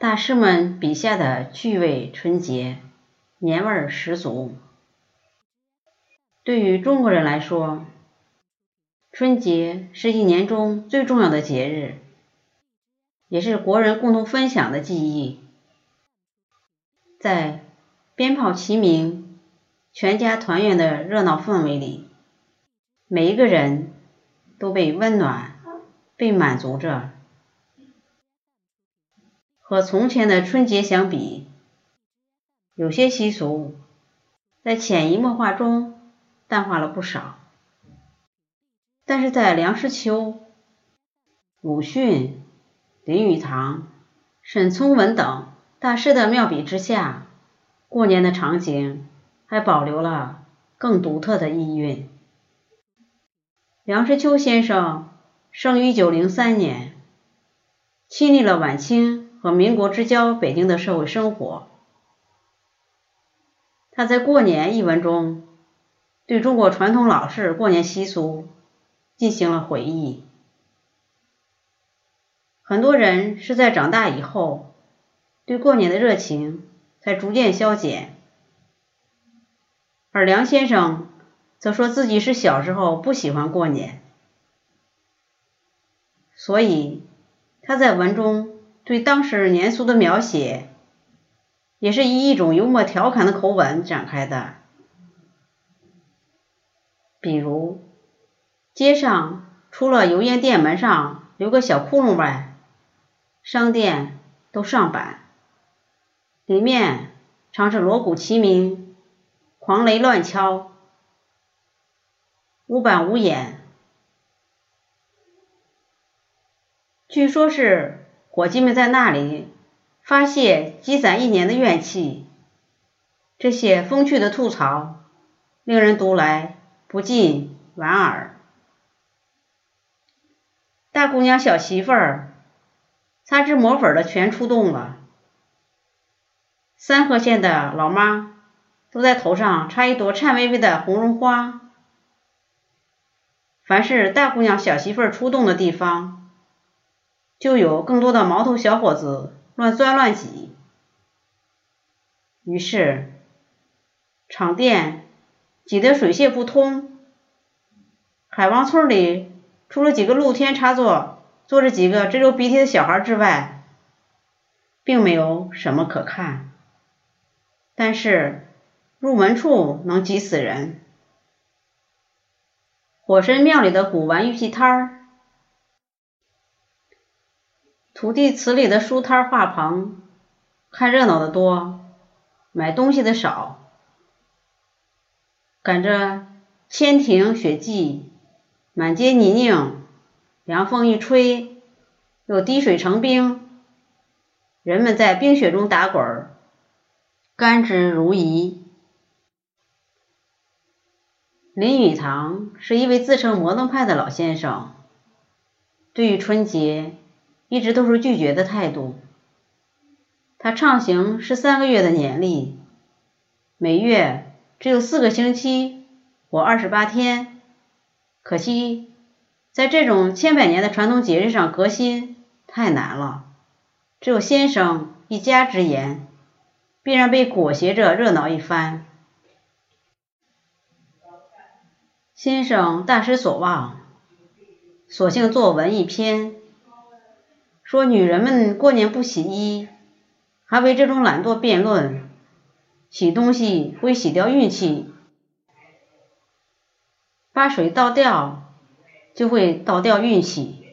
大师们笔下的趣味春节，年味儿十足。对于中国人来说，春节是一年中最重要的节日，也是国人共同分享的记忆。在鞭炮齐鸣、全家团圆的热闹氛围里，每一个人都被温暖、被满足着。和从前的春节相比，有些习俗在潜移默化中淡化了不少。但是在梁实秋、鲁迅、林语堂、沈从文等大师的妙笔之下，过年的场景还保留了更独特的意蕴。梁实秋先生生于一九零三年，亲历了晚清。和民国之交北京的社会生活，他在《过年》一文中对中国传统老式过年习俗进行了回忆。很多人是在长大以后，对过年的热情才逐渐消减，而梁先生则说自己是小时候不喜欢过年，所以他在文中。对当时年俗的描写，也是以一种幽默调侃的口吻展开的。比如，街上除了油烟店门上留个小窟窿外，商店都上板，里面常是锣鼓齐鸣，狂雷乱敲，无板无眼。据说是。伙计们在那里发泄积攒一年的怨气，这些风趣的吐槽令人读来不禁莞尔。大姑娘、小媳妇儿擦脂抹粉的全出动了，三河县的老妈都在头上插一朵颤巍巍的红绒花。凡是大姑娘、小媳妇儿出动的地方。就有更多的毛头小伙子乱钻乱挤，于是场店挤得水泄不通。海王村里除了几个露天插座坐着几个直流鼻涕的小孩之外，并没有什么可看。但是入门处能挤死人。火神庙里的古玩玉器摊儿。土地祠里的书摊画棚，看热闹的多，买东西的少。赶着千庭雪霁，满街泥泞，凉风一吹，又滴水成冰，人们在冰雪中打滚儿，甘之如饴。林语堂是一位自称摩登派的老先生，对于春节。一直都是拒绝的态度。他畅行十三个月的年历，每月只有四个星期或二十八天。可惜，在这种千百年的传统节日上革新太难了。只有先生一家之言，必然被裹挟着热闹一番。先生大失所望，索性作文一篇。说女人们过年不洗衣，还为这种懒惰辩论，洗东西会洗掉运气，把水倒掉就会倒掉运气。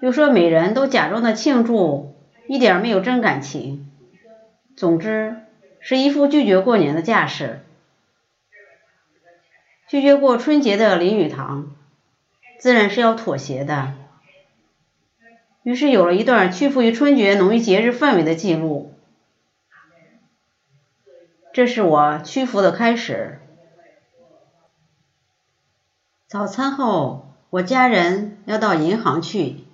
又说每人都假装的庆祝，一点没有真感情。总之是一副拒绝过年的架势。拒绝过春节的林语堂，自然是要妥协的。于是有了一段屈服于春节浓郁节日氛围的记录。这是我屈服的开始。早餐后，我家人要到银行去，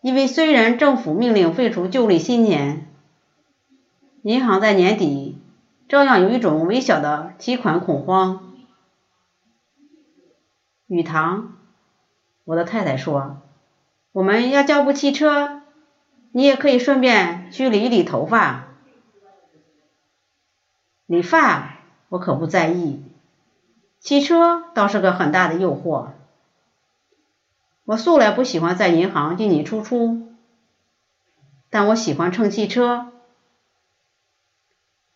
因为虽然政府命令废除旧历新年，银行在年底照样有一种微小的提款恐慌。雨堂，我的太太说。我们要叫部汽车，你也可以顺便去理一理头发。理发我可不在意，汽车倒是个很大的诱惑。我素来不喜欢在银行进进出出，但我喜欢乘汽车。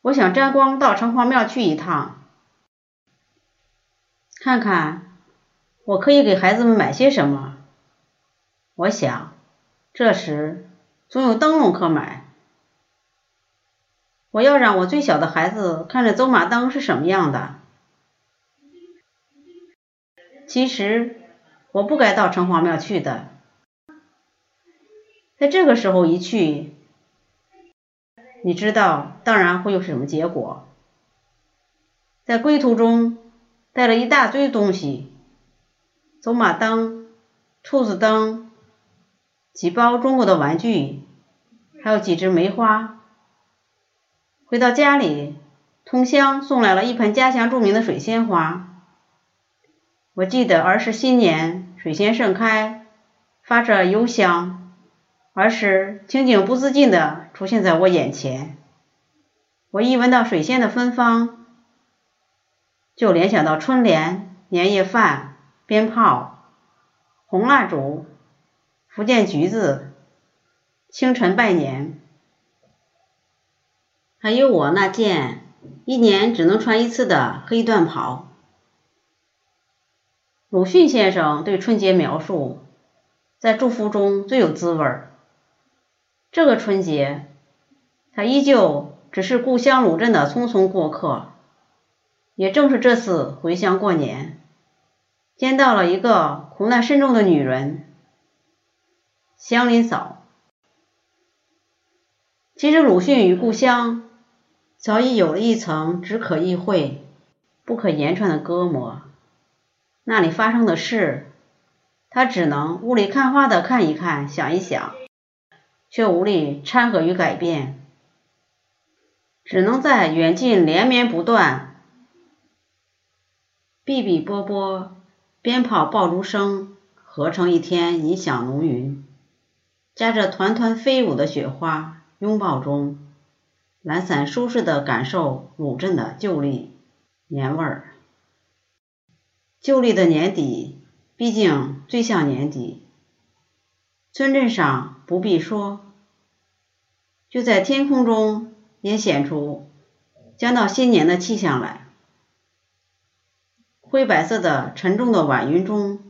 我想沾光到城隍庙去一趟，看看我可以给孩子们买些什么。我想，这时总有灯笼可买。我要让我最小的孩子看着走马灯是什么样的。其实我不该到城隍庙去的，在这个时候一去，你知道，当然会有什么结果。在归途中带了一大堆东西：走马灯、兔子灯、几包中国的玩具，还有几枝梅花。回到家里，同乡送来了一盆家乡著名的水仙花。我记得儿时新年，水仙盛开，发着幽香，儿时情景不自禁的出现在我眼前。我一闻到水仙的芬芳，就联想到春联、年夜饭、鞭炮、红蜡烛、福建橘子、清晨拜年。还有我那件一年只能穿一次的黑缎袍。鲁迅先生对春节描述，在祝福中最有滋味儿。这个春节，他依旧只是故乡鲁镇的匆匆过客。也正是这次回乡过年，见到了一个苦难深重的女人，祥林嫂。其实鲁迅与故乡。早已有了一层只可意会、不可言传的隔膜，那里发生的事，他只能雾里看花的看一看、想一想，却无力掺和与改变，只能在远近连绵不断、哔哔啵啵、鞭炮爆竹声合成一天，音响浓云，夹着团团飞舞的雪花拥抱中。懒散舒适的感受鲁镇的旧历年味儿。旧历的年底，毕竟最像年底。村镇上不必说，就在天空中也显出将到新年的气象来。灰白色的沉重的晚云中，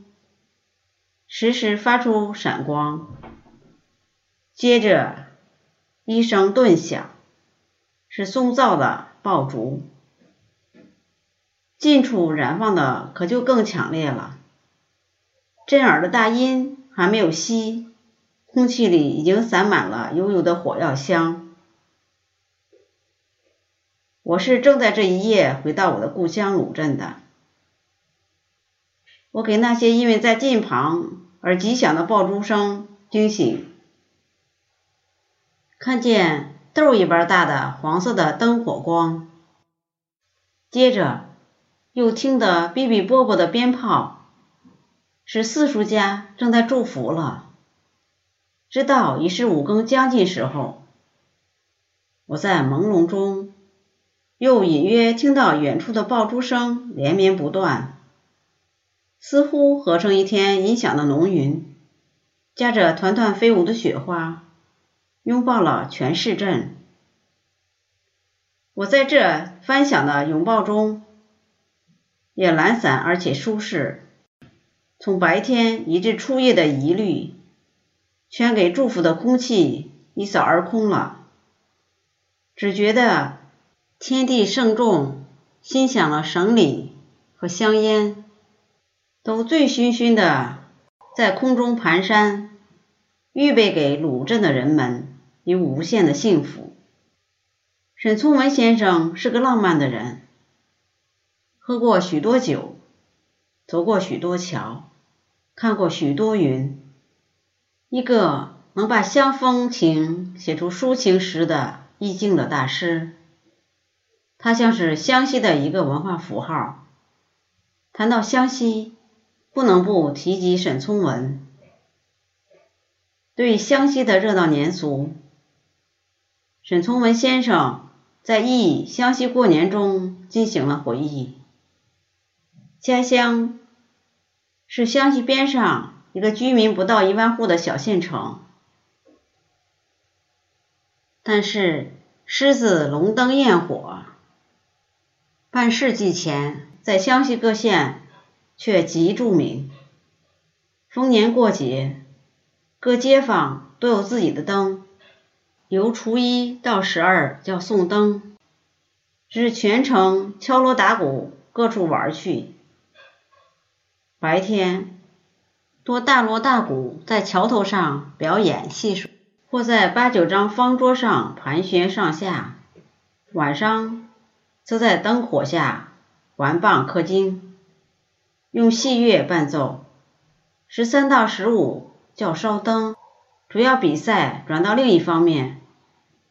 时时发出闪光，接着一声顿响。是松噪的爆竹，近处燃放的可就更强烈了。震耳的大音还没有熄，空气里已经散满了悠悠的火药香。我是正在这一夜回到我的故乡鲁镇的。我给那些因为在近旁而极响的爆竹声惊醒，看见。豆一般大的黄色的灯火光，接着又听得哔哔啵啵的鞭炮，是四叔家正在祝福了。直到已是五更将近时候，我在朦胧中又隐约听到远处的爆竹声连绵不断，似乎合成一天音响的浓云，夹着团团飞舞的雪花。拥抱了全市镇。我在这翻响的拥抱中，也懒散而且舒适。从白天一至初夜的疑虑，全给祝福的空气一扫而空了。只觉得天地盛重，心响了绳礼和香烟，都醉醺醺的在空中蹒跚，预备给鲁镇的人们。有无限的幸福。沈从文先生是个浪漫的人，喝过许多酒，走过许多桥，看过许多云，一个能把乡风情写出抒情诗的意境的大师。他像是湘西的一个文化符号。谈到湘西，不能不提及沈从文。对湘西的热闹年俗，沈从文先生在忆湘西过年中进行了回忆。家乡是湘西边上一个居民不到一万户的小县城，但是狮子龙灯焰火，半世纪前在湘西各县却极著名。逢年过节。各街坊都有自己的灯，由初一到十二叫送灯，是全城敲锣打鼓，各处玩去。白天多大锣大鼓在桥头上表演戏耍，或在八九张方桌上盘旋上下；晚上则在灯火下玩棒刻经，用戏乐伴奏。十三到十五。叫烧灯，主要比赛转到另一方面，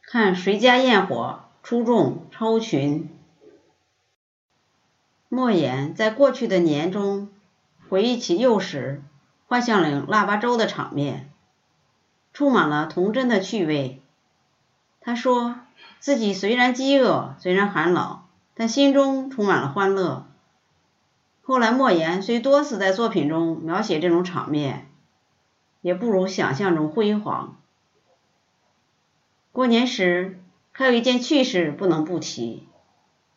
看谁家焰火出众超群。莫言在过去的年中回忆起幼时幻象岭腊八粥的场面，充满了童真的趣味。他说自己虽然饥饿，虽然寒冷，但心中充满了欢乐。后来莫言虽多次在作品中描写这种场面。也不如想象中辉煌。过年时还有一件趣事不能不提，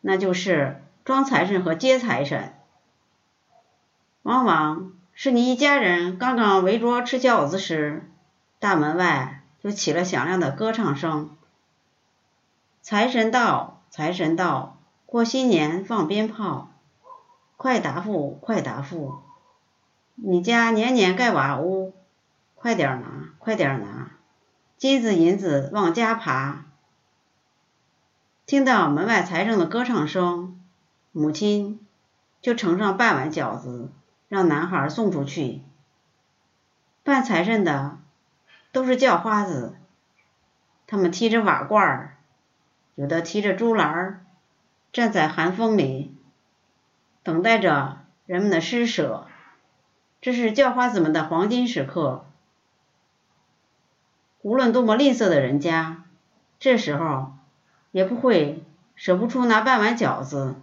那就是装财神和接财神。往往是你一家人刚刚围桌吃饺子时，大门外就起了响亮的歌唱声：“财神到，财神到，过新年放鞭炮，快答复，快答复，你家年年盖瓦屋。”快点拿，快点拿，金子银子往家爬。听到门外财神的歌唱声，母亲就盛上半碗饺子，让男孩送出去。办财神的都是叫花子，他们提着瓦罐儿，有的提着竹篮儿，站在寒风里，等待着人们的施舍。这是叫花子们的黄金时刻。无论多么吝啬的人家，这时候也不会舍不出拿半碗饺子。